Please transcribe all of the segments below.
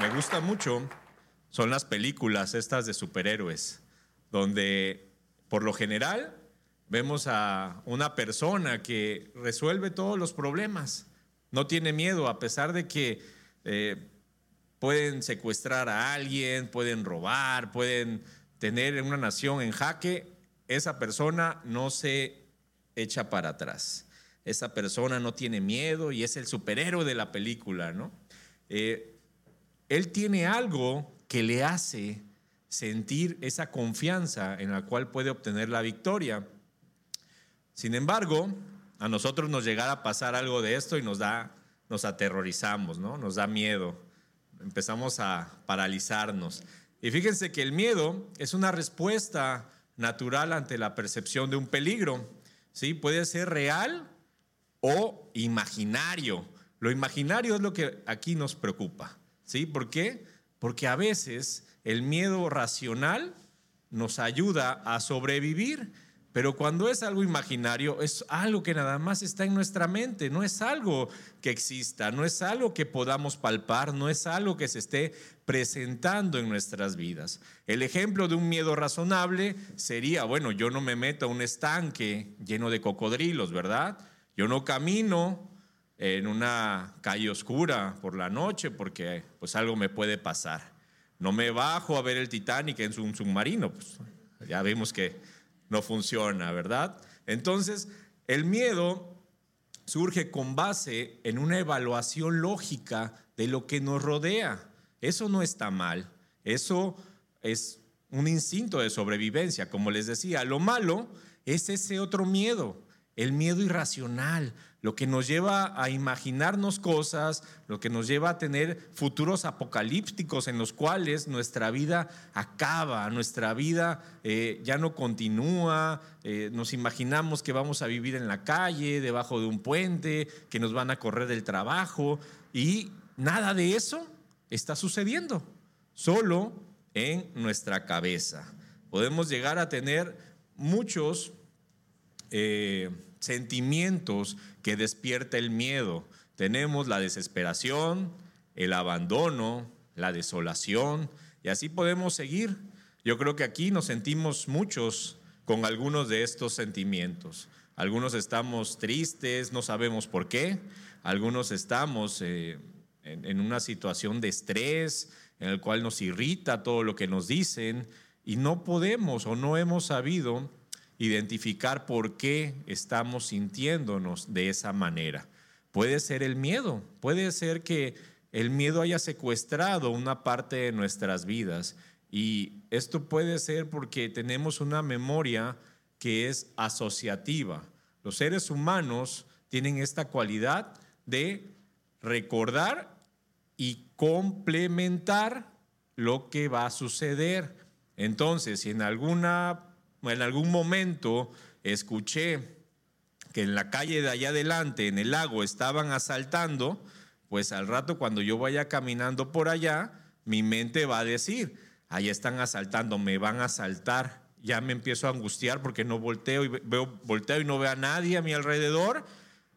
me gusta mucho son las películas estas de superhéroes, donde por lo general vemos a una persona que resuelve todos los problemas, no tiene miedo a pesar de que eh, pueden secuestrar a alguien, pueden robar, pueden tener una nación en jaque, esa persona no se echa para atrás. Esa persona no tiene miedo y es el superhéroe de la película, ¿no? Eh, él tiene algo que le hace sentir esa confianza en la cual puede obtener la victoria. Sin embargo, a nosotros nos llegara a pasar algo de esto y nos da, nos aterrorizamos, ¿no? Nos da miedo. Empezamos a paralizarnos. Y fíjense que el miedo es una respuesta natural ante la percepción de un peligro. ¿sí? Puede ser real o imaginario. Lo imaginario es lo que aquí nos preocupa. ¿Sí? ¿Por qué? Porque a veces el miedo racional nos ayuda a sobrevivir pero cuando es algo imaginario, es algo que nada más está en nuestra mente, no es algo que exista, no es algo que podamos palpar, no es algo que se esté presentando en nuestras vidas. El ejemplo de un miedo razonable sería, bueno, yo no me meto a un estanque lleno de cocodrilos, ¿verdad? Yo no camino en una calle oscura por la noche porque pues algo me puede pasar. No me bajo a ver el Titanic en un submarino, pues ya vemos que no funciona, ¿verdad? Entonces, el miedo surge con base en una evaluación lógica de lo que nos rodea. Eso no está mal, eso es un instinto de sobrevivencia, como les decía. Lo malo es ese otro miedo, el miedo irracional, lo que nos lleva a imaginarnos cosas, lo que nos lleva a tener futuros apocalípticos en los cuales nuestra vida acaba, nuestra vida eh, ya no continúa, eh, nos imaginamos que vamos a vivir en la calle, debajo de un puente, que nos van a correr del trabajo y nada de eso está sucediendo, solo en nuestra cabeza. Podemos llegar a tener muchos eh, sentimientos que despierta el miedo. Tenemos la desesperación, el abandono, la desolación, y así podemos seguir. Yo creo que aquí nos sentimos muchos con algunos de estos sentimientos. Algunos estamos tristes, no sabemos por qué. Algunos estamos eh, en, en una situación de estrés en el cual nos irrita todo lo que nos dicen y no podemos o no hemos sabido identificar por qué estamos sintiéndonos de esa manera. Puede ser el miedo, puede ser que el miedo haya secuestrado una parte de nuestras vidas y esto puede ser porque tenemos una memoria que es asociativa. Los seres humanos tienen esta cualidad de recordar y complementar lo que va a suceder. Entonces, si en alguna en algún momento escuché que en la calle de allá adelante, en el lago, estaban asaltando, pues al rato cuando yo vaya caminando por allá, mi mente va a decir, allá están asaltando, me van a asaltar. Ya me empiezo a angustiar porque no volteo y veo, volteo y no veo a nadie a mi alrededor,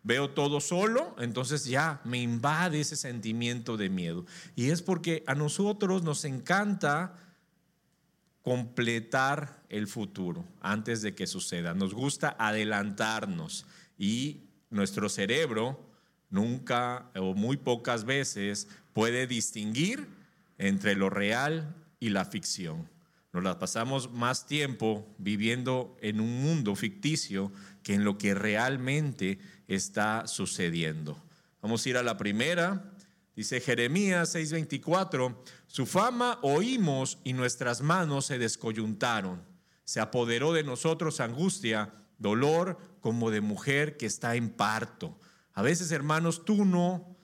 veo todo solo, entonces ya me invade ese sentimiento de miedo. Y es porque a nosotros nos encanta completar el futuro antes de que suceda. Nos gusta adelantarnos y nuestro cerebro nunca o muy pocas veces puede distinguir entre lo real y la ficción. Nos la pasamos más tiempo viviendo en un mundo ficticio que en lo que realmente está sucediendo. Vamos a ir a la primera, Dice Jeremías 6:24, su fama oímos y nuestras manos se descoyuntaron. Se apoderó de nosotros angustia, dolor como de mujer que está en parto. A veces, hermanos, tú no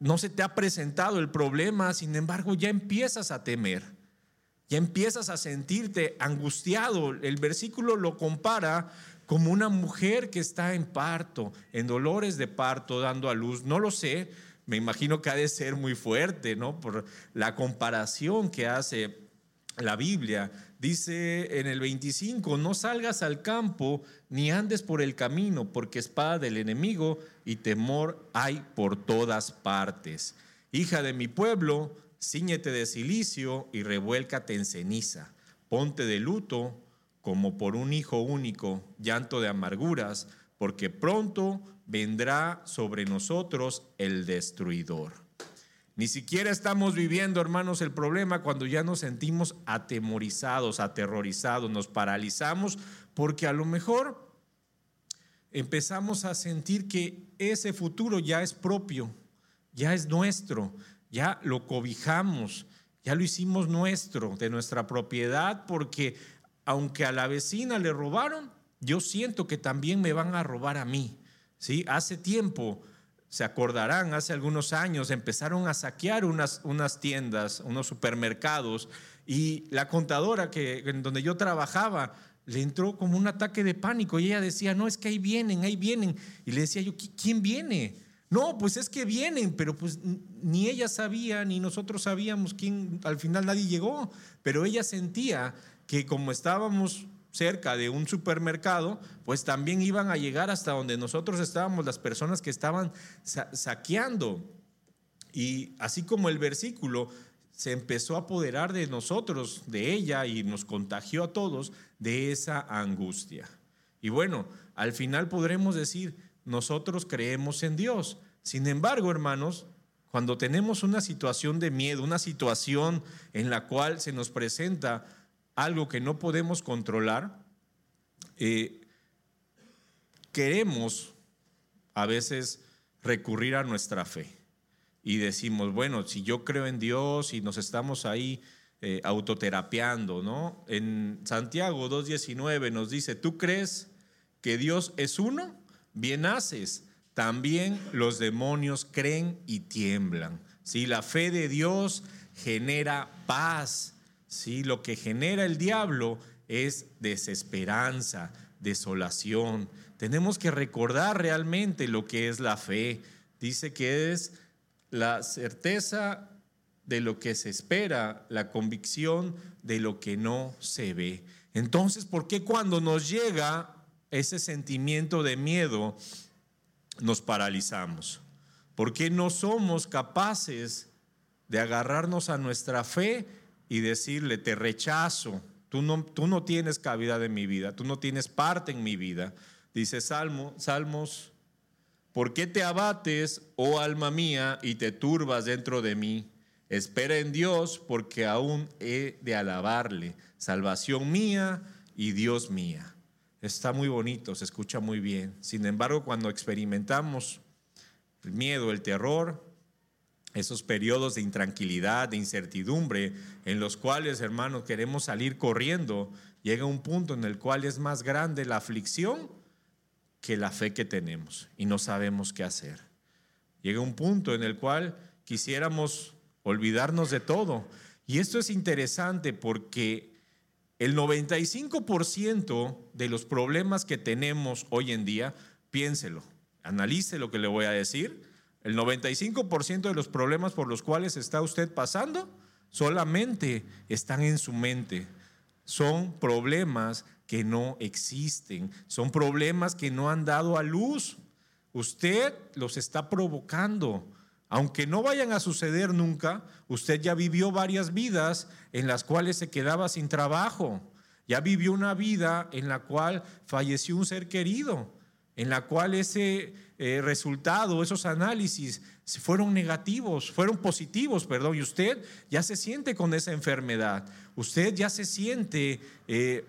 no se te ha presentado el problema, sin embargo, ya empiezas a temer. Ya empiezas a sentirte angustiado. El versículo lo compara como una mujer que está en parto, en dolores de parto, dando a luz. No lo sé, me imagino que ha de ser muy fuerte, ¿no? Por la comparación que hace la Biblia. Dice en el 25, no salgas al campo ni andes por el camino, porque espada del enemigo y temor hay por todas partes. Hija de mi pueblo, Cíñete de silicio y revuélcate en ceniza. Ponte de luto como por un hijo único, llanto de amarguras, porque pronto vendrá sobre nosotros el destruidor. Ni siquiera estamos viviendo, hermanos, el problema cuando ya nos sentimos atemorizados, aterrorizados, nos paralizamos, porque a lo mejor empezamos a sentir que ese futuro ya es propio, ya es nuestro, ya lo cobijamos, ya lo hicimos nuestro, de nuestra propiedad, porque aunque a la vecina le robaron, yo siento que también me van a robar a mí. ¿Sí? Hace tiempo, se acordarán, hace algunos años empezaron a saquear unas, unas tiendas, unos supermercados, y la contadora que, en donde yo trabajaba le entró como un ataque de pánico y ella decía, no, es que ahí vienen, ahí vienen. Y le decía yo, ¿quién viene? No, pues es que vienen, pero pues ni ella sabía, ni nosotros sabíamos quién, al final nadie llegó, pero ella sentía que como estábamos cerca de un supermercado, pues también iban a llegar hasta donde nosotros estábamos las personas que estaban saqueando. Y así como el versículo se empezó a apoderar de nosotros, de ella, y nos contagió a todos de esa angustia. Y bueno, al final podremos decir, nosotros creemos en Dios. Sin embargo, hermanos, cuando tenemos una situación de miedo, una situación en la cual se nos presenta algo que no podemos controlar, eh, queremos a veces recurrir a nuestra fe y decimos, bueno, si yo creo en Dios y nos estamos ahí eh, ¿no? En Santiago 2.19 nos dice, ¿tú crees que Dios es uno? Bien haces. También los demonios creen y tiemblan. Si La fe de Dios genera paz, ¿sí? Lo que genera el diablo es desesperanza, desolación. Tenemos que recordar realmente lo que es la fe. Dice que es la certeza de lo que se espera, la convicción de lo que no se ve. Entonces, ¿por qué cuando nos llega ese sentimiento de miedo nos paralizamos? ¿Por qué no somos capaces de agarrarnos a nuestra fe y decirle, te rechazo, tú no, tú no tienes cabida en mi vida, tú no tienes parte en mi vida. Dice Salmo, Salmos, ¿por qué te abates, oh alma mía, y te turbas dentro de mí? Espera en Dios, porque aún he de alabarle, salvación mía y Dios mía. Está muy bonito, se escucha muy bien. Sin embargo, cuando experimentamos el miedo, el terror, esos periodos de intranquilidad, de incertidumbre, en los cuales, hermanos, queremos salir corriendo, llega un punto en el cual es más grande la aflicción que la fe que tenemos y no sabemos qué hacer. Llega un punto en el cual quisiéramos olvidarnos de todo. Y esto es interesante porque el 95% de los problemas que tenemos hoy en día, piénselo, analice lo que le voy a decir, el 95% de los problemas por los cuales está usted pasando solamente están en su mente. Son problemas que no existen, son problemas que no han dado a luz. Usted los está provocando. Aunque no vayan a suceder nunca, usted ya vivió varias vidas en las cuales se quedaba sin trabajo. Ya vivió una vida en la cual falleció un ser querido, en la cual ese eh, resultado, esos análisis fueron negativos, fueron positivos, perdón, y usted ya se siente con esa enfermedad, usted ya se siente eh,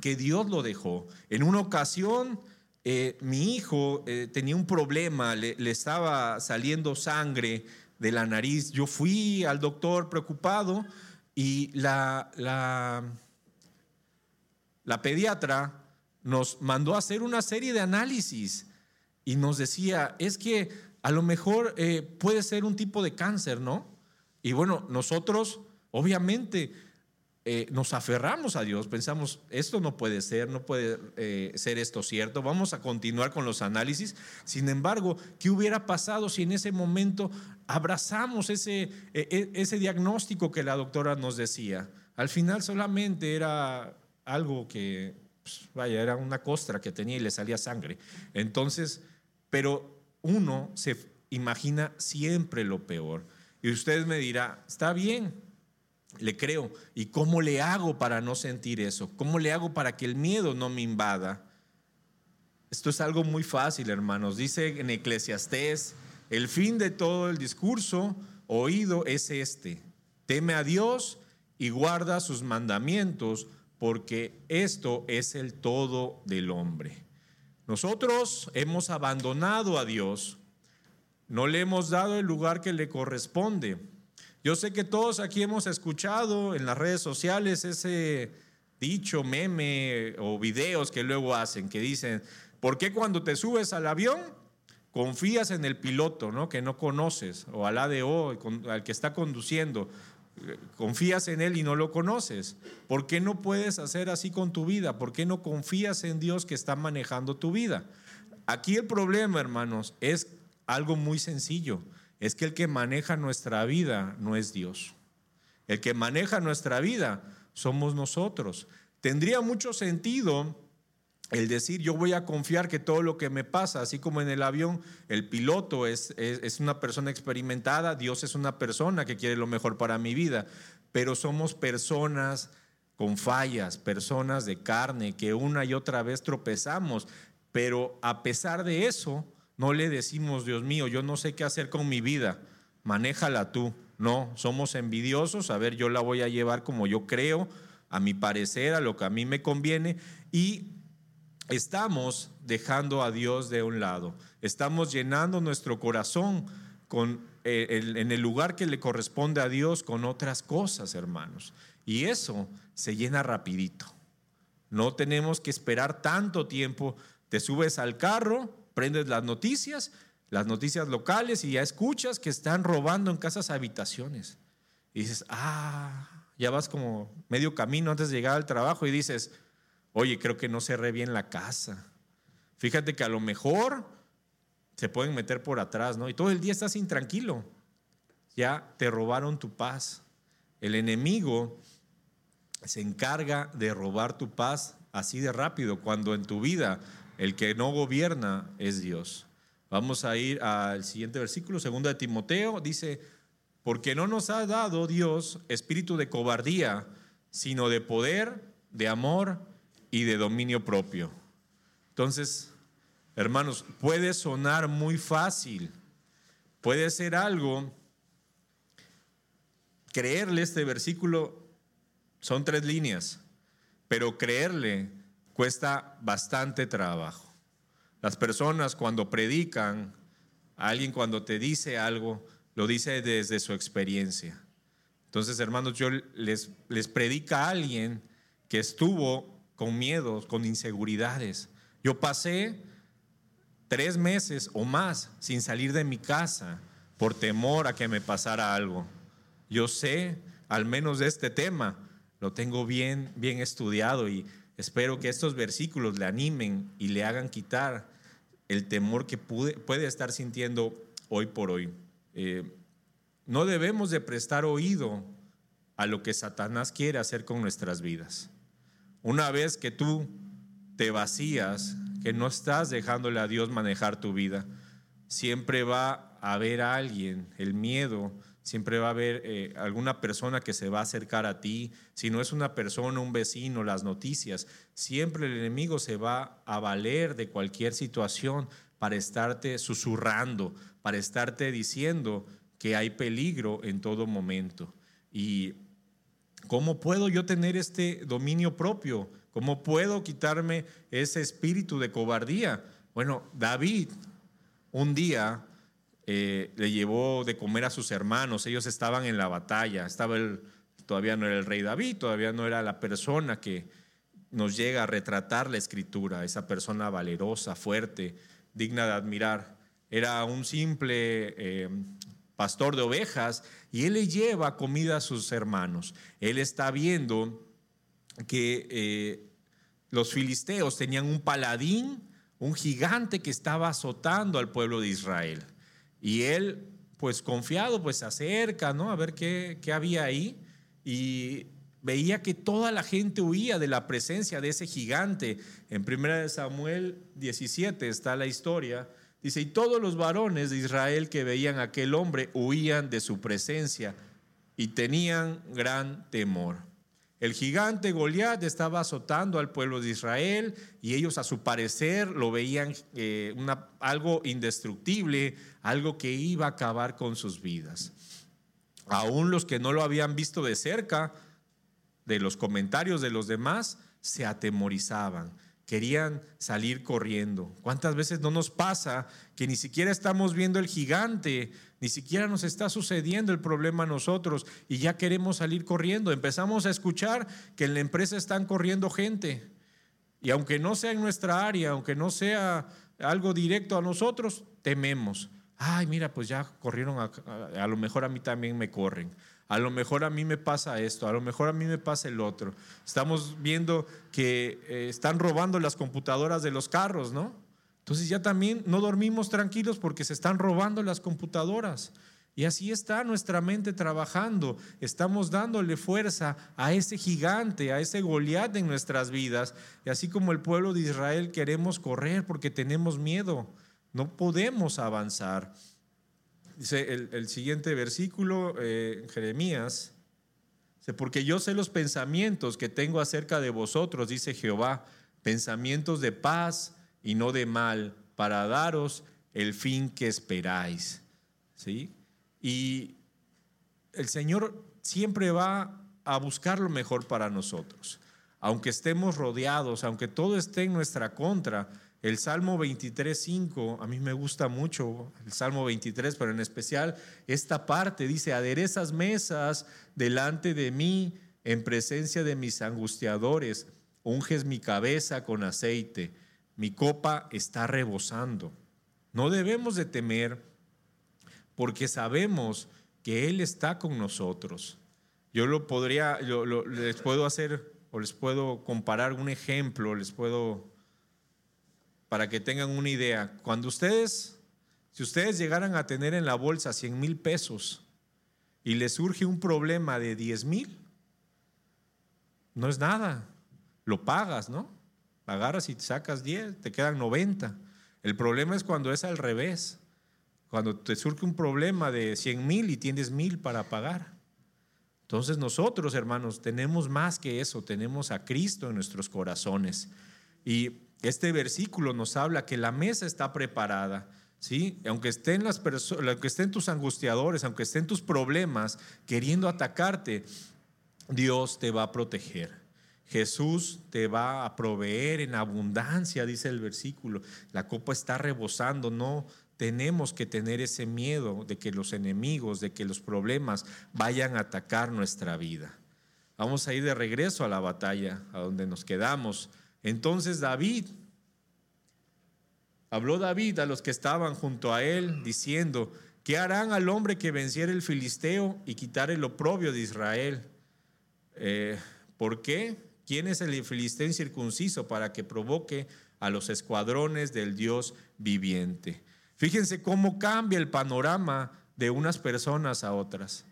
que Dios lo dejó. En una ocasión, eh, mi hijo tenía un problema, le, estaba saliendo sangre de la nariz. Yo fui al doctor preocupado y la, la, la pediatra nos mandó a hacer una serie de análisis y nos decía, es que a lo mejor eh, puede ser un tipo de cáncer, ¿no? Y bueno, nosotros obviamente eh, nos aferramos a Dios, pensamos, esto no puede ser, no puede eh, ser esto cierto, vamos a continuar con los análisis. Sin embargo, ¿qué hubiera pasado si en ese momento abrazamos ese, e, e, ese diagnóstico que la doctora nos decía? Al final solamente era algo que, pues, vaya, era una costra que tenía y le salía sangre. Entonces, pero uno se imagina siempre lo peor. Y usted me dirá, está bien, le creo. ¿Y cómo le hago para no sentir eso? ¿Cómo le hago para que el miedo no me invada? Esto es algo muy fácil, hermanos. Dice en Eclesiastés, el fin de todo el discurso oído es este. Teme a Dios y guarda sus mandamientos, porque esto es el todo del hombre. Nosotros hemos abandonado a Dios, no le hemos dado el lugar que le corresponde. Yo sé que todos aquí hemos escuchado en las redes sociales ese dicho, meme o videos que luego hacen, que dicen, ¿por qué cuando te subes al avión confías en el piloto, ¿no? que no conoces, o al ADO, al que está conduciendo? Confías en Él y no lo conoces. ¿Por qué no puedes hacer así con tu vida? ¿Por qué no confías en Dios que está manejando tu vida? Aquí el problema, hermanos, es algo muy sencillo es que el que maneja nuestra vida no es Dios. El que maneja nuestra vida somos nosotros. Tendría mucho sentido el decir yo voy a confiar que todo lo que me pasa, así como en el avión, el piloto es, es, una persona experimentada, Dios es una persona que quiere lo mejor para mi vida, pero somos personas con fallas, personas de carne, que una y otra vez tropezamos, pero a pesar de eso, no le decimos, Dios mío, yo no sé qué hacer con mi vida, manéjala tú. No, somos envidiosos, a ver, yo la voy a llevar como yo creo, a mi parecer, a lo que a mí me conviene, y estamos dejando a Dios de un lado, estamos llenando nuestro corazón con, eh, en el lugar que le corresponde a Dios con otras cosas, hermanos. Y eso se llena rapidito. No tenemos que esperar tanto tiempo. Te subes al carro, prendes las noticias, las noticias locales y ya escuchas que están robando en casas habitaciones. Y dices, ah, ya vas como medio camino antes de llegar al trabajo y dices, oye, creo que no cerré bien la casa. Fíjate que a lo mejor se pueden meter por atrás, ¿no? Y todo el día estás intranquilo. Ya te robaron tu paz. El enemigo se encarga de robar tu paz así de rápido cuando en tu vida el que no gobierna es Dios. Vamos a ir al siguiente versículo, segundo de Timoteo, dice, porque no nos ha dado Dios espíritu de cobardía, sino de poder, de amor y de dominio propio. Entonces, hermanos, puede sonar muy fácil, puede ser algo, creerle este versículo son tres líneas, pero creerle cuesta bastante trabajo. Las personas cuando predican, alguien cuando te dice algo, lo dice desde su experiencia. Entonces, hermanos, yo les, les predica a alguien que estuvo con miedos, con inseguridades. Yo pasé tres meses o más sin salir de mi casa por temor a que me pasara algo. Yo sé, al menos de este tema, lo tengo bien, bien estudiado y Espero que estos versículos le animen y le hagan quitar el temor que puede estar sintiendo hoy por hoy. Eh, no debemos de prestar oído a lo que Satanás quiere hacer con nuestras vidas. Una vez que tú te vacías, que no estás dejándole a Dios manejar tu vida, siempre va a haber alguien, el miedo, Siempre va a haber eh, alguna persona que se va a acercar a ti. Si no es una persona, un vecino, las noticias. Siempre el enemigo se va a valer de cualquier situación para estarte susurrando, para estarte diciendo que hay peligro en todo momento. Y ¿cómo puedo yo tener este dominio propio? ¿Cómo puedo quitarme ese espíritu de cobardía? Bueno, David un día eh, le llevó de comer a sus hermanos, ellos estaban en la batalla, estaba todavía no era el rey David, todavía no era la persona que nos llega a retratar la escritura, esa persona valerosa, fuerte, digna de admirar. Era un simple eh, pastor de ovejas y él le lleva comida a sus hermanos. Él está viendo que eh, los filisteos tenían un paladín, un gigante que estaba azotando al pueblo de Israel. Y él, pues confiado, pues se acerca, ¿no? A ver qué, qué había ahí. Y veía que toda la gente huía de la presencia de ese gigante. En 1 Samuel 17 está la historia Dice, y todos los varones de Israel que veían a aquel hombre huían de su presencia y tenían gran temor. El gigante Goliat estaba azotando al pueblo de Israel y ellos a su parecer lo veían eh, algo indestructible, algo que iba a acabar con sus vidas. Aún los que no lo habían visto de cerca, de los comentarios de los demás, se atemorizaban querían salir corriendo. ¿Cuántas veces no nos pasa que ni siquiera estamos viendo el gigante, ni siquiera nos está sucediendo el problema a nosotros y ya queremos salir corriendo? Empezamos a escuchar que en la empresa están corriendo gente. Y aunque no sea en nuestra área, aunque no sea algo directo a nosotros, tememos. Ay, mira, pues ya corrieron, a, lo mejor a mí también me corren. A lo mejor a mí me pasa esto, a lo mejor a mí me pasa el otro. Estamos viendo que eh, están robando las computadoras de los carros, ¿no? Entonces ya también no dormimos tranquilos porque se están robando las computadoras. Y así está nuestra mente trabajando. Estamos dándole fuerza a ese gigante, a ese Goliat en nuestras vidas. Y así como el pueblo de Israel queremos correr porque tenemos miedo. No podemos avanzar. Dice el, siguiente versículo, eh, Jeremías, dice, porque yo sé los pensamientos que tengo acerca de vosotros, dice Jehová, pensamientos de paz y no de mal, para daros el fin que esperáis. ¿Sí? Y el Señor siempre va a buscar lo mejor para nosotros. Aunque estemos rodeados, aunque todo esté en nuestra contra, el Salmo 23.5, a mí me gusta mucho el Salmo 23, pero en especial esta parte dice, aderezas mesas delante de mí en presencia de mis angustiadores, unges mi cabeza con aceite, mi copa está rebosando. No debemos de temer porque sabemos que Él está con nosotros. Yo lo podría, les puedo hacer o les puedo comparar un ejemplo, les puedo para que tengan una idea, cuando ustedes, si ustedes llegaran a tener en la bolsa 100 mil pesos y les surge un problema de 10 mil, no es nada, lo pagas, ¿no? Agarras y sacas 10, te quedan 90. El problema es cuando es al revés, cuando te surge un problema de 100 mil y tienes mil para pagar. Entonces nosotros, hermanos, tenemos más que eso, tenemos a Cristo en nuestros corazones. Y este versículo nos habla que la mesa está preparada. ¿Sí? Aunque estén, las aunque estén tus angustiadores, aunque estén tus problemas queriendo atacarte, Dios te va a proteger. Jesús te va a proveer en abundancia, dice el versículo. La copa está rebosando, no tenemos que tener ese miedo de que los enemigos, de que los problemas vayan a atacar nuestra vida. Vamos a ir de regreso a la batalla, a donde nos quedamos. Entonces David, habló David a los que estaban junto a él, diciendo, ¿qué harán al hombre que venciera el filisteo y quitar el oprobio de Israel? Eh, ¿Por qué? ¿Quién es el filisteo incircunciso para que provoque a los escuadrones del Dios viviente? Fíjense cómo cambia el panorama de unas personas a otras.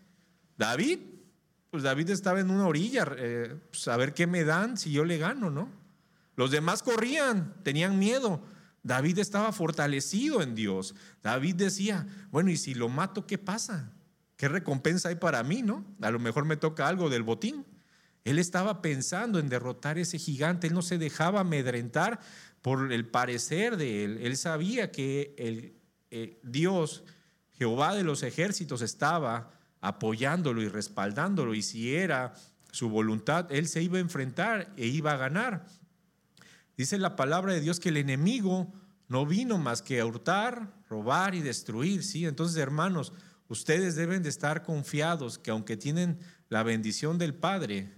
David, pues David estaba en una orilla, eh, pues a ver qué me dan si yo le gano, ¿no? Los demás corrían, tenían miedo. David estaba fortalecido en Dios. David decía, bueno, ¿y si lo mato, qué pasa? ¿Qué recompensa hay para mí, no? A lo mejor me toca algo del botín. Él estaba pensando en derrotar ese gigante, él no se dejaba amedrentar por el parecer de él. Él sabía que el, eh, Dios, Jehová de los ejércitos, estaba apoyándolo y respaldándolo, y si era su voluntad, él se iba a enfrentar e iba a ganar. Dice la palabra de Dios que el enemigo no vino más que a hurtar, robar y destruir, ¿sí? Entonces, hermanos, ustedes deben de estar confiados que aunque tienen la bendición del Padre,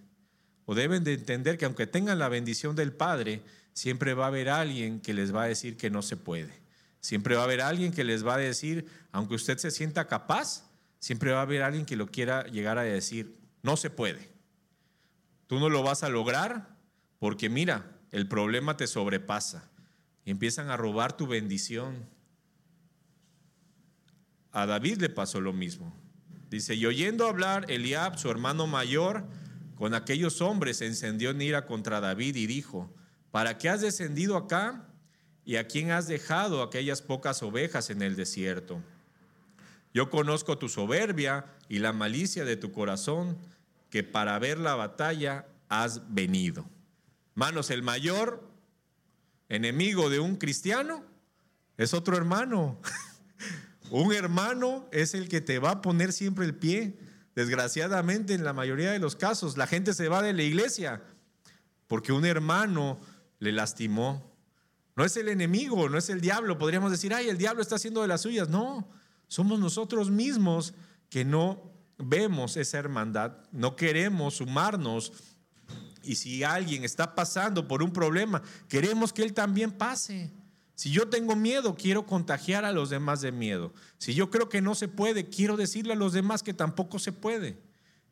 o deben de entender que aunque tengan la bendición del Padre, siempre va a haber alguien que les va a decir que no se puede. Siempre va a haber alguien que les va a decir, aunque usted se sienta capaz, siempre va a haber alguien que lo quiera llegar a decir, no se puede. Tú no lo vas a lograr porque mira, el problema te sobrepasa y empiezan a robar tu bendición. A David le pasó lo mismo. Dice, y oyendo hablar Eliab, su hermano mayor, con aquellos hombres se encendió en ira contra David y dijo, ¿para qué has descendido acá? ¿Y a quién has dejado aquellas pocas ovejas en el desierto? Yo conozco tu soberbia y la malicia de tu corazón, que para ver la batalla has venido. Manos, el mayor enemigo de un cristiano es otro hermano. un hermano es el que te va a poner siempre el pie. Desgraciadamente, en la mayoría de los casos, la gente se va de la iglesia porque un hermano le lastimó. No es el enemigo, no es el diablo. Podríamos decir, ay, el diablo está haciendo de las suyas. No, somos nosotros mismos que no vemos esa hermandad, no queremos sumarnos. Y si alguien está pasando por un problema, queremos que él también pase. Si yo tengo miedo, quiero contagiar a los demás de miedo. Si yo creo que no se puede, quiero decirle a los demás que tampoco se puede.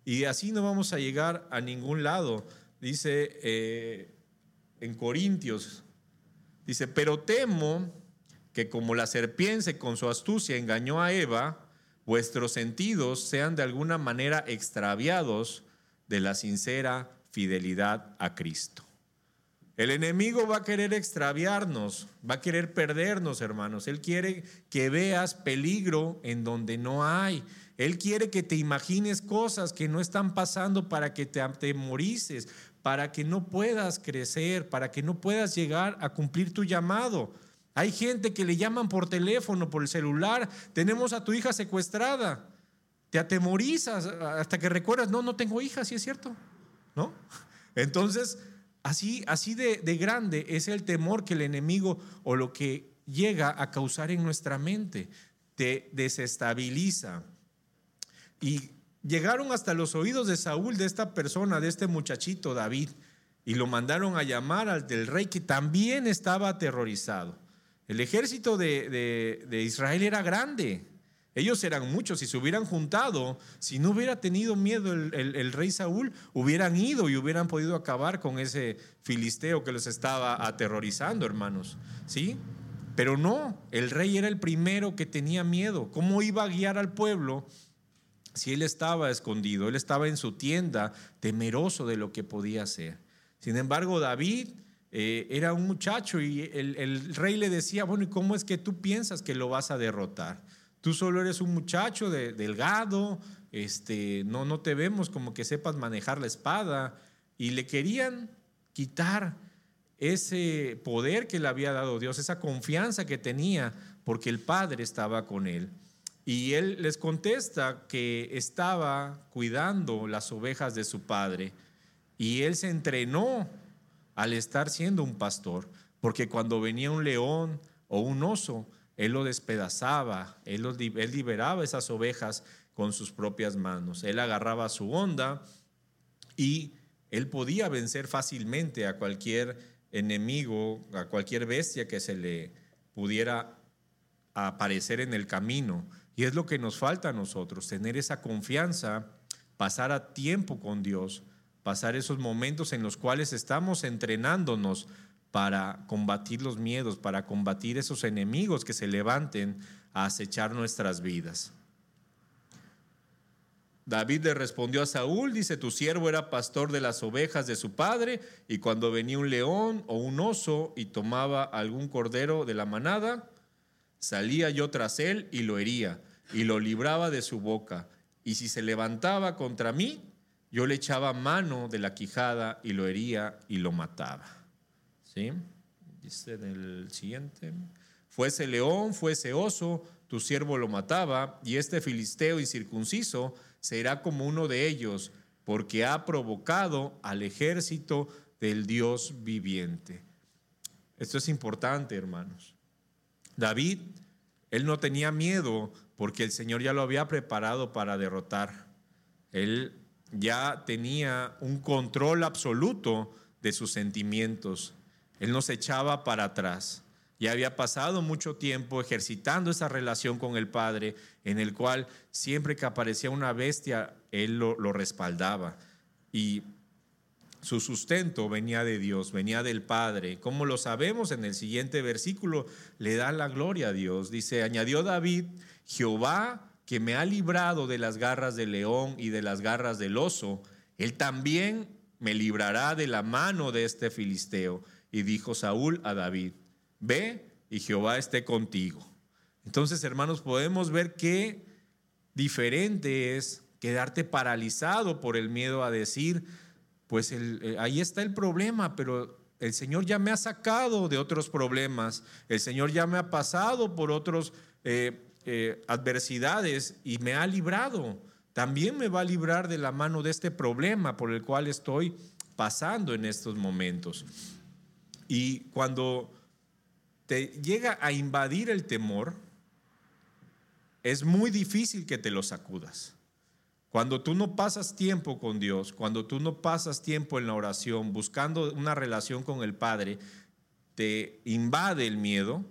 Y así no vamos a llegar a ningún lado. Dice eh, en Corintios, dice, pero temo que como la serpiente con su astucia engañó a Eva, vuestros sentidos sean de alguna manera extraviados de la sincera fidelidad a Cristo. El enemigo va a querer extraviarnos, va a querer perdernos, hermanos. Él quiere que veas peligro en donde no hay. Él quiere que te imagines cosas que no están pasando para que te atemorices, para que no puedas crecer, para que no puedas llegar a cumplir tu llamado. Hay gente que le llaman por teléfono, por el celular. Tenemos a tu hija secuestrada. Te atemorizas hasta que recuerdas, no, no tengo hija, sí es cierto. ¿No? Entonces, así, así de, de grande es el temor que el enemigo o lo que llega a causar en nuestra mente. Te desestabiliza. Y llegaron hasta los oídos de Saúl, de esta persona, de este muchachito David, y lo mandaron a llamar al del rey que también estaba aterrorizado. El ejército de, Israel era grande. Ellos eran muchos y se hubieran juntado. Si no hubiera tenido miedo el, rey Saúl, hubieran ido y hubieran podido acabar con ese filisteo que los estaba aterrorizando, hermanos. ¿Sí? Pero no, el rey era el primero que tenía miedo. ¿Cómo iba a guiar al pueblo si él estaba escondido? Él estaba en su tienda, temeroso de lo que podía hacer. Sin embargo, David eh, era un muchacho y el, rey le decía, bueno, ¿y cómo es que tú piensas que lo vas a derrotar? Tú solo eres un muchacho delgado, este, no, no te vemos como que sepas manejar la espada. Y le querían quitar ese poder que le había dado Dios, esa confianza que tenía, porque el Padre estaba con él. Y él les contesta que estaba cuidando las ovejas de su Padre. Y él se entrenó al estar siendo un pastor, porque cuando venía un león o un oso, él lo despedazaba, él, liberaba esas ovejas con sus propias manos, él agarraba su onda y él podía vencer fácilmente a cualquier enemigo, a cualquier bestia que se le pudiera aparecer en el camino. Y es lo que nos falta a nosotros, tener esa confianza, pasar a tiempo con Dios, pasar esos momentos en los cuales estamos entrenándonos para combatir los miedos, para combatir esos enemigos que se levanten a acechar nuestras vidas. David le respondió a Saúl, dice, tu siervo era pastor de las ovejas de su padre, y cuando venía un león o un oso y tomaba algún cordero de la manada, salía yo tras él y lo hería, y lo libraba de su boca, y si se levantaba contra mí, yo le echaba mano de la quijada y lo hería y lo mataba. ¿Sí? Dice en el siguiente. Fuese león, fuese oso, tu siervo lo mataba, y este filisteo incircunciso será como uno de ellos, porque ha provocado al ejército del Dios viviente. Esto es importante, hermanos. David, él no tenía miedo porque el Señor ya lo había preparado para derrotar. Él ya tenía un control absoluto de sus sentimientos. Él no se echaba para atrás. Ya había pasado mucho tiempo ejercitando esa relación con el Padre, en el cual siempre que aparecía una bestia, Él lo, lo respaldaba. Y su sustento venía de Dios, venía del Padre. Como lo sabemos en el siguiente versículo, le da la gloria a Dios. Dice, añadió David, Jehová que me ha librado de las garras del león y de las garras del oso, él también me librará de la mano de este filisteo. Y dijo Saúl a David, ve, y Jehová esté contigo. Entonces, hermanos, podemos ver qué diferente es quedarte paralizado por el miedo a decir, pues eh, ahí está el problema, pero el Señor ya me ha sacado de otros problemas, el Señor ya me ha pasado por otras eh, eh, adversidades y me ha librado. También me va a librar de la mano de este problema por el cual estoy pasando en estos momentos. Y cuando te llega a invadir el temor, es muy difícil que te lo sacudas. Cuando tú no pasas tiempo con Dios, cuando tú no pasas tiempo en la oración, buscando una relación con el Padre, te invade el miedo,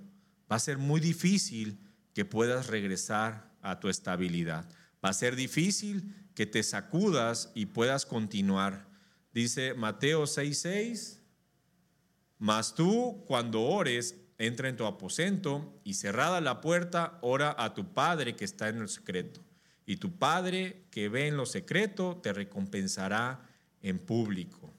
va a ser muy difícil que puedas regresar a tu estabilidad. Va a ser difícil que te sacudas y puedas continuar. Dice Mateo 6:6, mas tú cuando ores, entra en tu aposento y cerrada la puerta, ora a tu Padre que está en el secreto y tu Padre que ve en lo secreto te recompensará en público.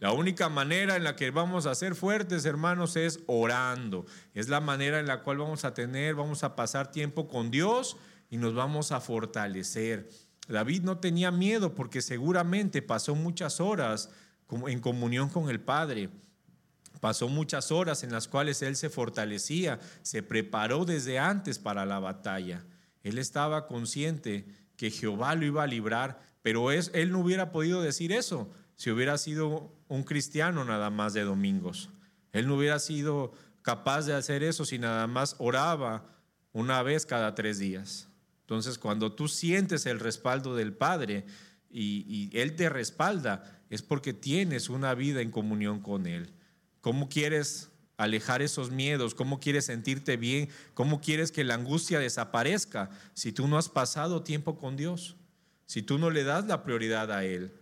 La única manera en la que vamos a ser fuertes, hermanos, es orando. Es la manera en la cual vamos a tener, vamos a pasar tiempo con Dios y nos vamos a fortalecer. David no tenía miedo porque seguramente pasó muchas horas en comunión con el Padre. Pasó muchas horas en las cuales él se fortalecía, se preparó desde antes para la batalla. Él estaba consciente que Jehová lo iba a librar, pero es, él no hubiera podido decir eso si hubiera sido un cristiano nada más de domingos. Él no hubiera sido capaz de hacer eso si nada más oraba una vez cada tres días. Entonces, cuando tú sientes el respaldo del Padre y, y Él te respalda, es porque tienes una vida en comunión con Él. ¿Cómo quieres alejar esos miedos, cómo quieres sentirte bien, cómo quieres que la angustia desaparezca si tú no has pasado tiempo con Dios, si tú no le das la prioridad a Él.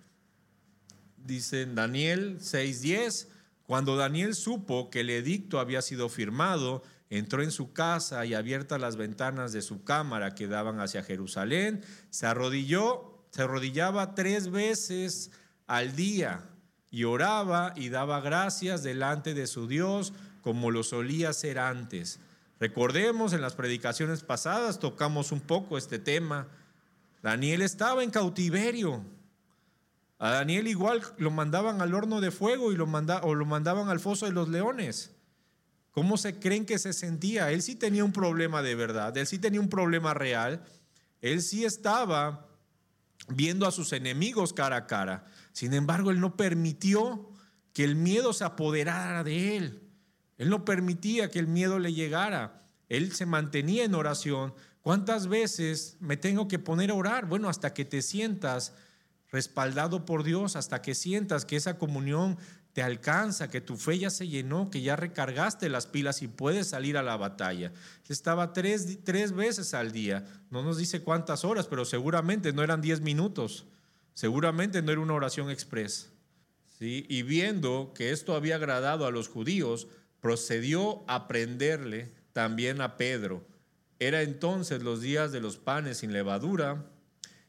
Dice Daniel 6:10, cuando Daniel supo que el edicto había sido firmado, entró en su casa y abiertas las ventanas de su cámara que daban hacia Jerusalén, se arrodilló, se arrodillaba tres veces al día y oraba y daba gracias delante de su Dios como lo solía hacer antes. Recordemos, en las predicaciones pasadas tocamos un poco este tema. Daniel estaba en cautiverio. A Daniel igual lo mandaban al horno de fuego y lo o lo mandaban al foso de los leones. ¿Cómo se creen que se sentía? Él sí tenía un problema de verdad, él sí tenía un problema real, él sí estaba viendo a sus enemigos cara a cara. Sin embargo, él no permitió que el miedo se apoderara de él. Él no permitía que el miedo le llegara. Él se mantenía en oración. ¿Cuántas veces me tengo que poner a orar? Bueno, hasta que te sientas respaldado por Dios, hasta que sientas que esa comunión te alcanza, que tu fe ya se llenó, que ya recargaste las pilas y puedes salir a la batalla. Estaba tres, tres veces al día. No nos dice cuántas horas, pero seguramente no eran diez minutos. Seguramente no era una oración express. ¿sí? Y viendo que esto había agradado a los judíos, procedió a prenderle también a Pedro. Era entonces los días de los panes sin levadura,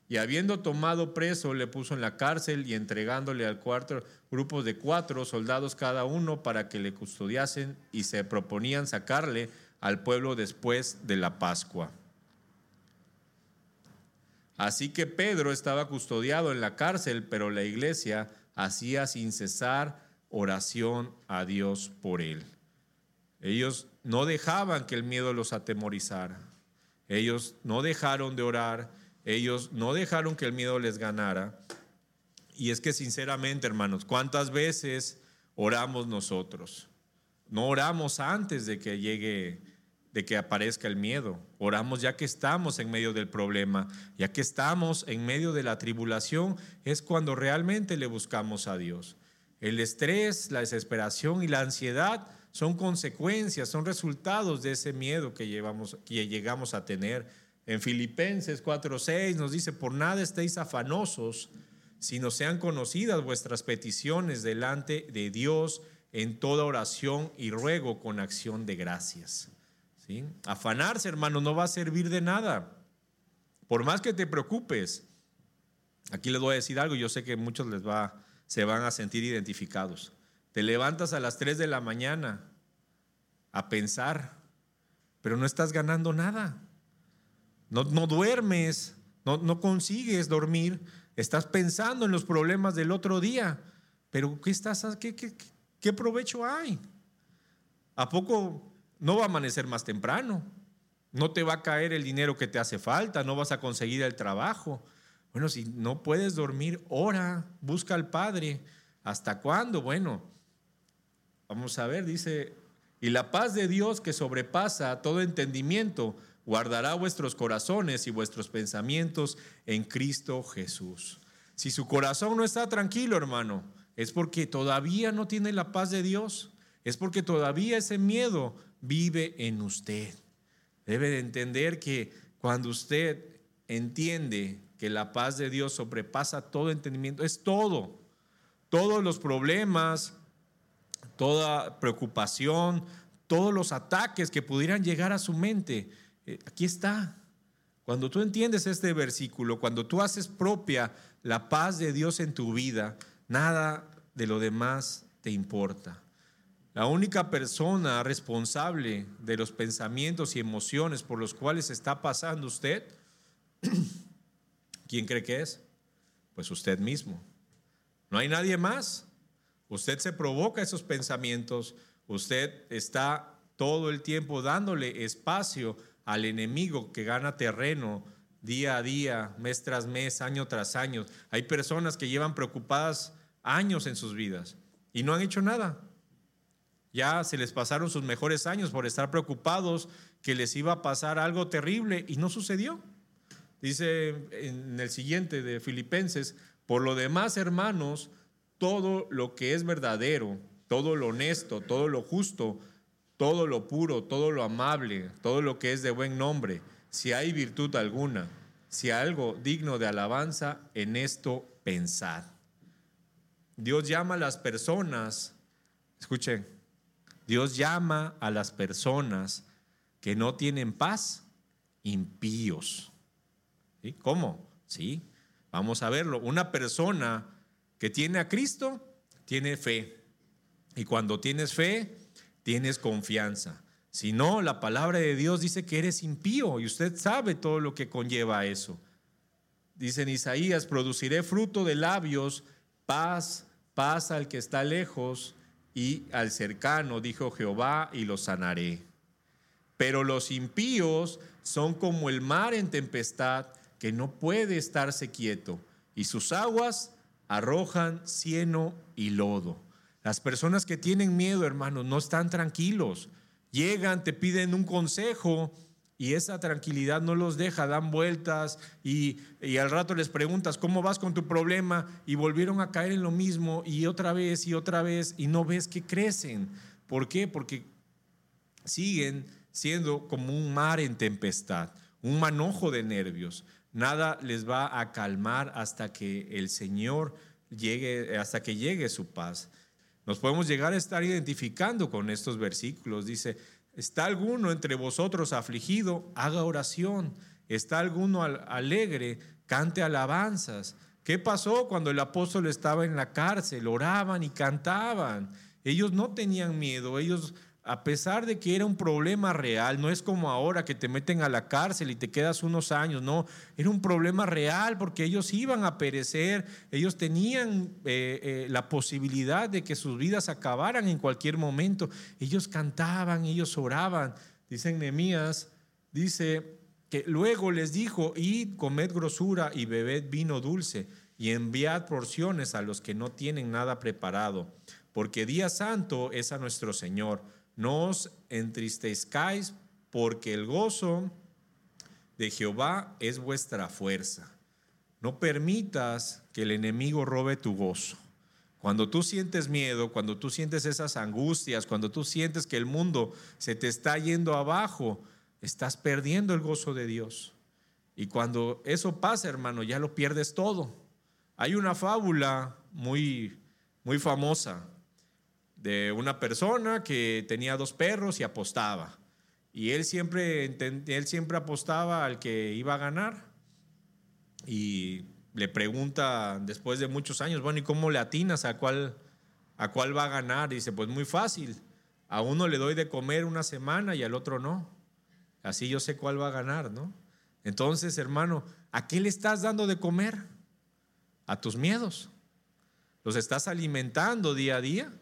y habiendo tomado preso, le puso en la cárcel y entregándole al cuarto grupos de cuatro soldados cada uno para que le custodiasen y se proponían sacarle al pueblo después de la Pascua. Así que Pedro estaba custodiado en la cárcel, pero la iglesia hacía sin cesar oración a Dios por él. Ellos no dejaban que el miedo los atemorizara. Ellos no dejaron de orar. Ellos no dejaron que el miedo les ganara. Y es que sinceramente, hermanos, ¿cuántas veces oramos nosotros? No oramos antes de que llegue de que aparezca el miedo. Oramos ya que estamos en medio del problema, ya que estamos en medio de la tribulación, es cuando realmente le buscamos a Dios. El estrés, la desesperación y la ansiedad son consecuencias, son resultados de ese miedo que, llevamos, que llegamos a tener. En Filipenses 4:6 nos dice, por nada estéis afanosos, sino sean conocidas vuestras peticiones delante de Dios en toda oración y ruego con acción de gracias. Afanarse, hermano, no va a servir de nada. Por más que te preocupes, aquí les voy a decir algo, yo sé que muchos les va, se van a sentir identificados. Te levantas a las 3 de la mañana a pensar pero no estás ganando nada. No, no duermes, no, no consigues dormir, estás pensando en los problemas del otro día, pero ¿qué, estás, qué, qué, qué provecho hay? ¿A poco no va a amanecer más temprano? No te va a caer el dinero que te hace falta, no vas a conseguir el trabajo. Bueno, si no puedes dormir, ora, busca al Padre. ¿Hasta cuándo? Bueno, vamos a ver, dice, y la paz de Dios que sobrepasa todo entendimiento, guardará vuestros corazones y vuestros pensamientos en Cristo Jesús. Si su corazón no está tranquilo, hermano, es porque todavía no tiene la paz de Dios, es porque todavía ese miedo vive en usted. Debe de entender que cuando usted entiende que la paz de Dios sobrepasa todo entendimiento, es todo, todos los problemas, toda preocupación, todos los ataques que pudieran llegar a su mente, eh, aquí está. Cuando tú entiendes este versículo, cuando tú haces propia la paz de Dios en tu vida, nada de lo demás te importa. La única persona responsable de los pensamientos y emociones por los cuales está pasando usted, ¿quién cree que es? Pues usted mismo. No hay nadie más. Usted se provoca esos pensamientos, usted está todo el tiempo dándole espacio al enemigo que gana terreno día a día, mes tras mes, año tras año. Hay personas que llevan preocupadas años en sus vidas y no han hecho nada. Ya se les pasaron sus mejores años por estar preocupados que les iba a pasar algo terrible y no sucedió. Dice en el siguiente de Filipenses, por lo demás, hermanos, todo lo que es verdadero, todo lo honesto, todo lo justo, todo lo puro, todo lo amable, todo lo que es de buen nombre, si hay virtud alguna, si algo digno de alabanza, en esto pensad. Dios llama a las personas, escuchen, Dios llama a las personas que no tienen paz impíos. ¿Cómo? Sí, vamos a verlo. Una persona que tiene a Cristo tiene fe. Y cuando tienes fe, tienes confianza. Si no, la palabra de Dios dice que eres impío y usted sabe todo lo que conlleva eso. Dice en Isaías, produciré fruto de labios, paz, paz al que está lejos y al cercano, dijo Jehová, y los sanaré. Pero los impíos son como el mar en tempestad que no puede estarse quieto, y sus aguas arrojan cieno y lodo. Las personas que tienen miedo, hermanos, no están tranquilos. Llegan, te piden un consejo y esa tranquilidad no los deja, dan vueltas y, al rato les preguntas, ¿cómo vas con tu problema? Y volvieron a caer en lo mismo y otra vez y otra vez y no ves que crecen. ¿Por qué? Porque siguen siendo como un mar en tempestad, un manojo de nervios. Nada les va a calmar hasta que el Señor llegue, hasta que llegue su paz. Nos podemos llegar a estar identificando con estos versículos. Dice, ¿Está alguno entre vosotros afligido? Haga oración. ¿Está alguno alegre? Cante alabanzas. ¿Qué pasó cuando el apóstol estaba en la cárcel? Oraban y cantaban. Ellos no tenían miedo, ellos a pesar de que era un problema real, no es como ahora que te meten a la cárcel y te quedas unos años, no, era un problema real porque ellos iban a perecer, ellos tenían eh, eh, la posibilidad de que sus vidas acabaran en cualquier momento, ellos cantaban, ellos oraban, dice Nehemías, dice que luego les dijo, id, comed grosura y bebed vino dulce y enviad porciones a los que no tienen nada preparado, porque día santo es a nuestro Señor no os entristezcáis, porque el gozo de Jehová es vuestra fuerza. No permitas que el enemigo robe tu gozo. Cuando tú sientes miedo, cuando tú sientes esas angustias, cuando tú sientes que el mundo se te está yendo abajo, estás perdiendo el gozo de Dios. Y cuando eso pasa, hermano, ya lo pierdes todo. Hay una fábula muy muy famosa de una persona que tenía dos perros y apostaba. Y él siempre, él siempre apostaba al que iba a ganar. Y le pregunta después de muchos años, bueno, ¿y cómo le atinas a cuál, a cuál va a ganar? dice, pues muy fácil. A uno le doy de comer una semana y al otro no. Así yo sé cuál va a ganar, ¿no? Entonces, hermano, ¿a qué le estás dando de comer? A tus miedos. ¿Los estás alimentando día a día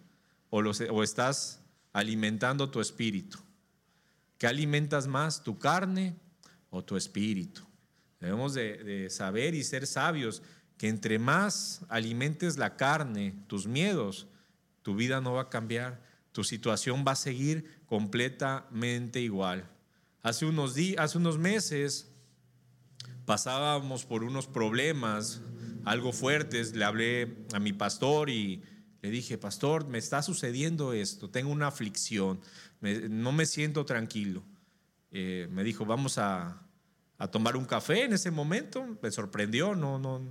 o, estás alimentando tu espíritu? ¿Qué alimentas más, tu carne o tu espíritu? Debemos de, de saber y ser sabios que entre más alimentes la carne, tus miedos, tu vida no va a cambiar, tu situación va a seguir completamente igual. Hace unos días, hace unos meses pasábamos por unos problemas algo fuertes, le hablé a mi pastor y le dije, pastor, me está sucediendo esto, tengo una aflicción, no me siento tranquilo. Eh, me dijo, vamos a, a, tomar un café en ese momento, me sorprendió, no, no,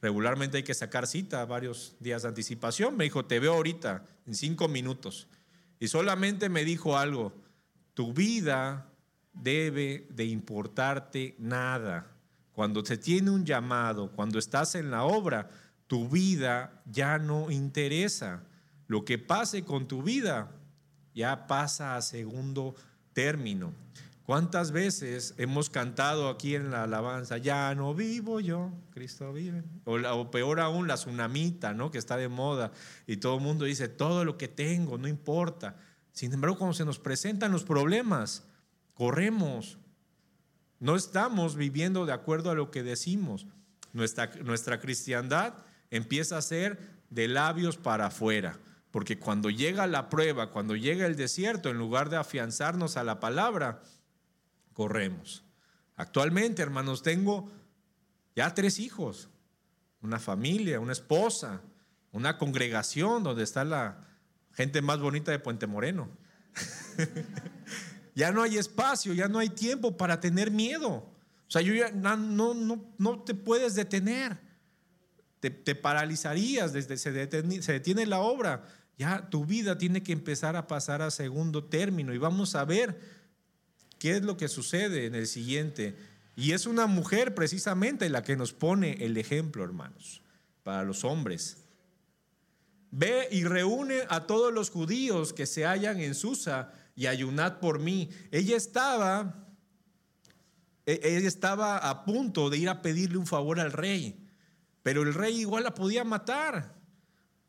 Regularmente hay que sacar cita varios días de anticipación. Me dijo, te veo ahorita, en cinco minutos. Y solamente me dijo algo, tu vida debe de importarte nada. Cuando se tiene un llamado, cuando estás en la obra, tu vida ya no interesa. Lo que pase con tu vida ya pasa a segundo término. ¿Cuántas veces hemos cantado aquí en la alabanza, ya no vivo yo, Cristo vive? O, peor aún, la tsunamita, ¿no? Que está de moda y todo el mundo dice, todo lo que tengo, no importa. Sin embargo, cuando se nos presentan los problemas, corremos. No estamos viviendo de acuerdo a lo que decimos. Nuestra, nuestra cristiandad empieza a ser de labios para afuera. Porque cuando llega la prueba, cuando llega el desierto, en lugar de afianzarnos a la palabra, corremos. Actualmente, hermanos, tengo ya tres hijos, una familia, una esposa, una congregación donde está la gente más bonita de Puente Moreno. ya no hay espacio, ya no hay tiempo para tener miedo. O sea, yo ya no, no, no te puedes detener. Te, paralizarías, desde se detiene, se detiene la obra. Ya tu vida tiene que empezar a pasar a segundo término y vamos a ver ¿Qué es lo que sucede en el siguiente? Y es una mujer precisamente la que nos pone el ejemplo, hermanos, para los hombres. Ve y reúne a todos los judíos que se hallan en Susa y ayunad por mí. Ella estaba, e, ella estaba a punto de ir a pedirle un favor al rey, pero el rey igual la podía matar.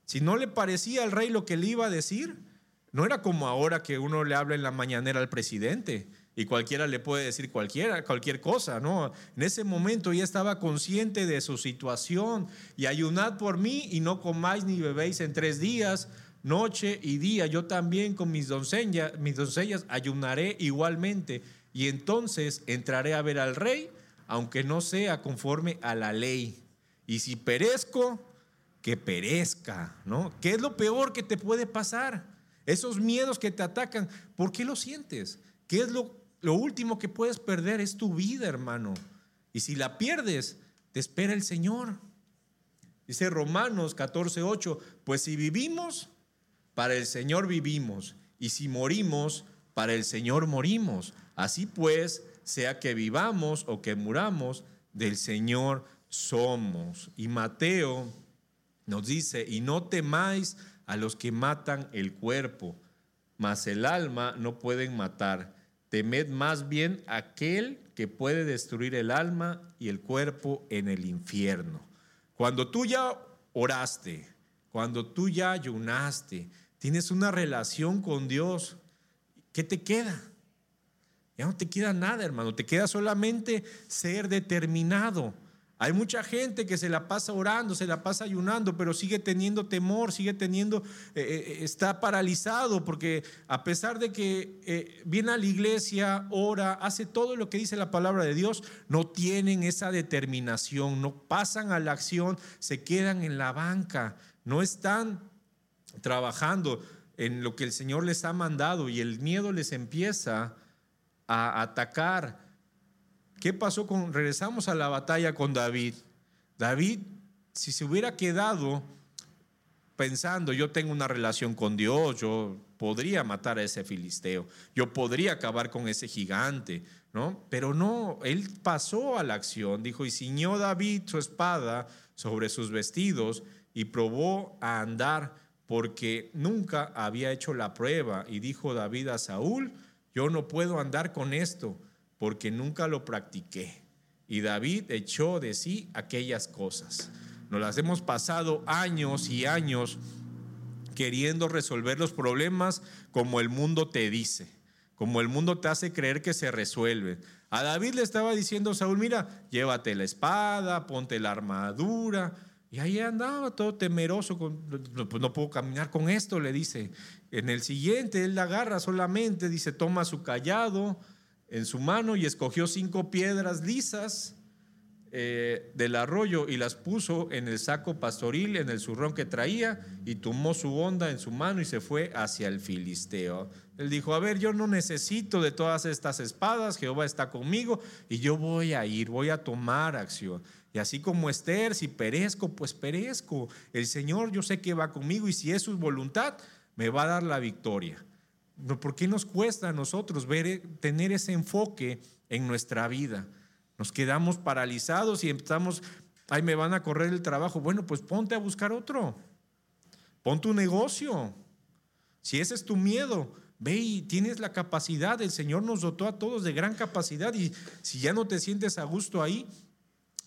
Si no le parecía al rey lo que le iba a decir, no era como ahora que uno le habla en la mañanera al presidente y cualquiera le puede decir cualquiera, cualquier cosa, ¿no? En ese momento ella estaba consciente de su situación y ayunad por mí y no comáis ni bebéis en tres días, noche y día. Yo también con mis doncellas, mis doncellas ayunaré igualmente y entonces entraré a ver al rey, aunque no sea conforme a la ley. Y si perezco, que perezca, ¿no? ¿Qué es lo peor que te puede pasar? Esos miedos que te atacan, ¿por qué lo sientes? ¿Qué es lo lo último que puedes perder es tu vida, hermano. Y si la pierdes, te espera el Señor. Dice Romanos 14:8, pues si vivimos, para el Señor vivimos, y si morimos, para el Señor morimos. Así pues, sea que vivamos o que muramos, del Señor somos. Y Mateo nos dice, y no temáis a los que matan el cuerpo, mas el alma no pueden matar Temed más bien aquel que puede destruir el alma y el cuerpo en el infierno. Cuando tú ya oraste, cuando tú ya ayunaste, tienes una relación con Dios, ¿qué te queda? Ya no te queda nada, hermano, te queda solamente ser determinado hay mucha gente que se la pasa orando, se la pasa ayunando, pero sigue teniendo temor, sigue teniendo, eh, eh, está paralizado porque a pesar de que eh, viene a la iglesia, ora, hace todo lo que dice la palabra de Dios, no tienen esa determinación, no pasan a la acción, se quedan en la banca, no están trabajando en lo que el Señor les ha mandado y el miedo les empieza a atacar ¿Qué pasó con, regresamos a la batalla con David? David, si se hubiera quedado pensando, yo tengo una relación con Dios, yo podría matar a ese filisteo, yo podría acabar con ese gigante, ¿no? Pero no, él pasó a la acción, dijo, y ciñó David su espada sobre sus vestidos y probó a andar porque nunca había hecho la prueba. Y dijo David a Saúl, yo no puedo andar con esto porque nunca lo practiqué. Y David echó de sí aquellas cosas. Nos las hemos pasado años y años queriendo resolver los problemas como el mundo te dice, como el mundo te hace creer que se resuelven. A David le estaba diciendo Saúl, mira, llévate la espada, ponte la armadura. Y ahí andaba todo temeroso, pues no puedo caminar con esto, le dice. En el siguiente, él la agarra solamente, dice, toma su callado en su mano y escogió cinco piedras lisas eh, del arroyo y las puso en el saco pastoril, en el zurrón que traía, y tomó su onda en su mano y se fue hacia el filisteo. Él dijo, a ver, yo no necesito de todas estas espadas, Jehová está conmigo y yo voy a ir, voy a tomar acción. Y así como Esther, si perezco, pues perezco. El Señor yo sé que va conmigo y si es su voluntad, me va a dar la victoria. ¿Por qué nos cuesta a nosotros ver, tener ese enfoque en nuestra vida? Nos quedamos paralizados y empezamos, ay, me van a correr el trabajo. Bueno, pues ponte a buscar otro. Pon tu negocio. Si ese es tu miedo, ve y tienes la capacidad. El Señor nos dotó a todos de gran capacidad y si ya no te sientes a gusto ahí,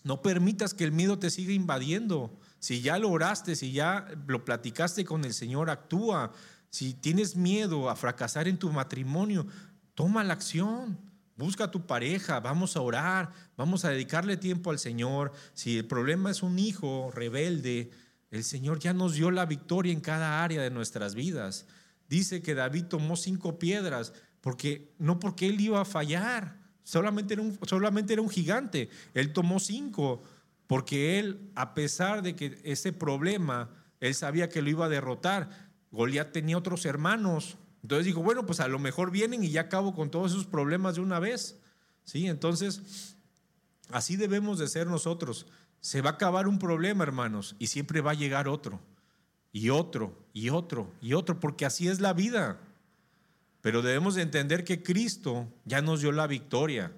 no permitas que el miedo te siga invadiendo. Si ya lo oraste, si ya lo platicaste con el Señor, actúa. Si tienes miedo a fracasar en tu matrimonio, toma la acción. Busca a tu pareja, vamos a orar, vamos a dedicarle tiempo al Señor. Si el problema es un hijo rebelde, el Señor ya nos dio la victoria en cada área de nuestras vidas. Dice que David tomó cinco piedras, porque no porque él iba a fallar, solamente era un, solamente era un gigante. Él tomó cinco, porque él, a pesar de que ese problema, él sabía que lo iba a derrotar. Goliat tenía otros hermanos, entonces dijo, bueno, pues a lo mejor vienen y ya acabo con todos esos problemas de una vez. ¿Sí? Entonces, así debemos de ser nosotros. Se va a acabar un problema, hermanos, y siempre va a llegar otro, y otro, y otro, y otro, porque así es la vida. Pero debemos de entender que Cristo ya nos dio la victoria.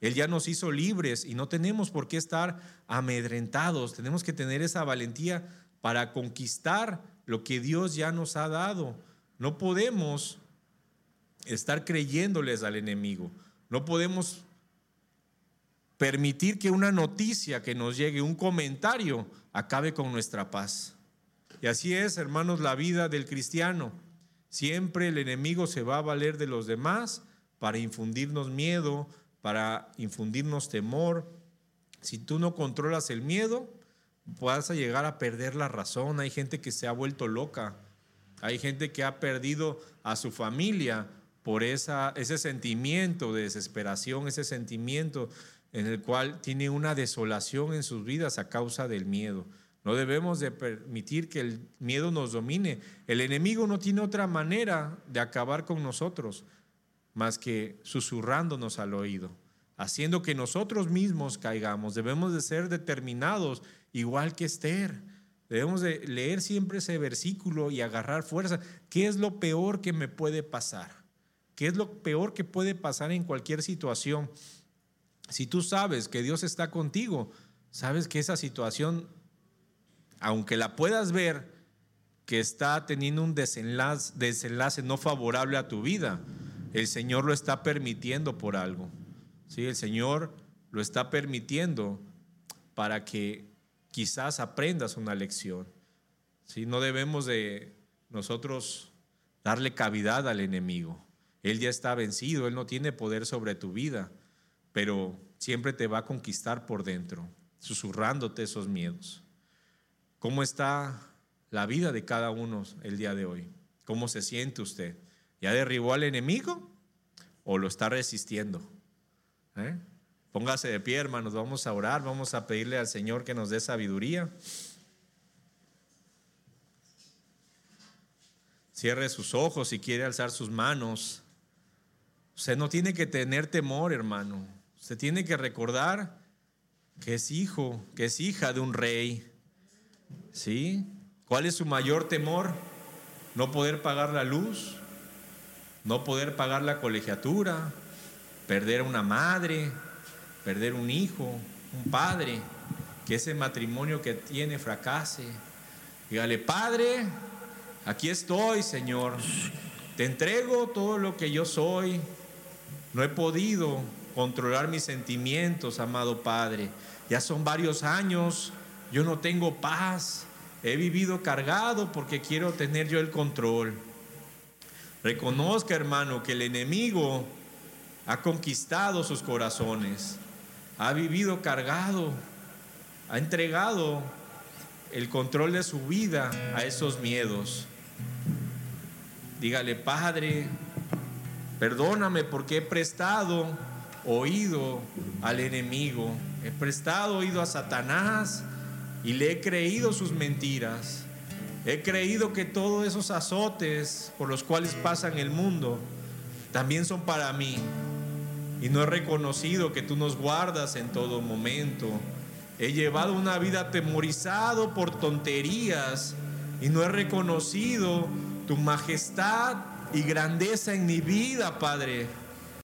Él ya nos hizo libres y no tenemos por qué estar amedrentados. Tenemos que tener esa valentía para conquistar lo que Dios ya nos ha dado. No podemos estar creyéndoles al enemigo. No podemos permitir que una noticia que nos llegue, un comentario, acabe con nuestra paz. Y así es, hermanos, la vida del cristiano. Siempre el enemigo se va a valer de los demás para infundirnos miedo, para infundirnos temor. Si tú no controlas el miedo, vas a llegar a perder la razón. Hay gente que se ha vuelto loca hay gente que ha perdido a su familia por ese sentimiento de desesperación, ese sentimiento en el cual tiene una desolación en sus vidas a causa del miedo. No debemos de permitir que el miedo nos domine. El enemigo no tiene otra manera de acabar con nosotros más que susurrándonos al oído, haciendo que nosotros mismos caigamos. Debemos de ser determinados, igual que Esther. Debemos de leer siempre ese versículo y agarrar fuerza. ¿Qué es lo peor que me puede pasar? ¿Qué es lo peor que puede pasar en cualquier situación? Si tú sabes que Dios está contigo, sabes que esa situación, aunque la puedas ver, que está teniendo un desenlace, desenlace no favorable a tu vida, el Señor lo está permitiendo por algo. ¿Sí? El Señor lo está permitiendo para que quizás aprendas una lección. si No debemos de nosotros darle cavidad al enemigo. Él ya está vencido, Él no tiene poder sobre tu vida, pero siempre te va a conquistar por dentro, susurrándote esos miedos. ¿Cómo está la vida de cada uno el día de hoy? ¿Cómo se siente usted? ¿Ya derribó al enemigo o lo está resistiendo? ¿Eh? Póngase de pie, hermanos, vamos a orar, vamos a pedirle al Señor que nos dé sabiduría. Cierre sus ojos si quiere alzar sus manos. Usted no tiene que tener temor, hermano. Usted tiene que recordar que es hijo, que es hija de un rey. ¿Sí? ¿Cuál es su mayor temor? No poder pagar la luz, no poder pagar la colegiatura, perder una madre, perder un hijo, un padre, que ese matrimonio que tiene fracase. Dígale, Padre, aquí estoy, Señor. Te entrego todo lo que yo soy, No he podido controlar mis sentimientos, amado Padre. Ya son varios años, yo no tengo paz. He vivido cargado porque quiero tener yo el control. Reconozca, hermano, que el enemigo ha conquistado sus corazones, ha vivido cargado, ha entregado el control de su vida a esos miedos. Dígale, Padre, perdóname porque he prestado oído al enemigo, he prestado oído a Satanás y le he creído sus mentiras. He creído que todos esos azotes por los cuales pasan el mundo también son para mí. Y no he reconocido que tú nos guardas en todo momento. He llevado una vida atemorizado por tonterías y no he reconocido tu majestad y grandeza en mi vida, Padre.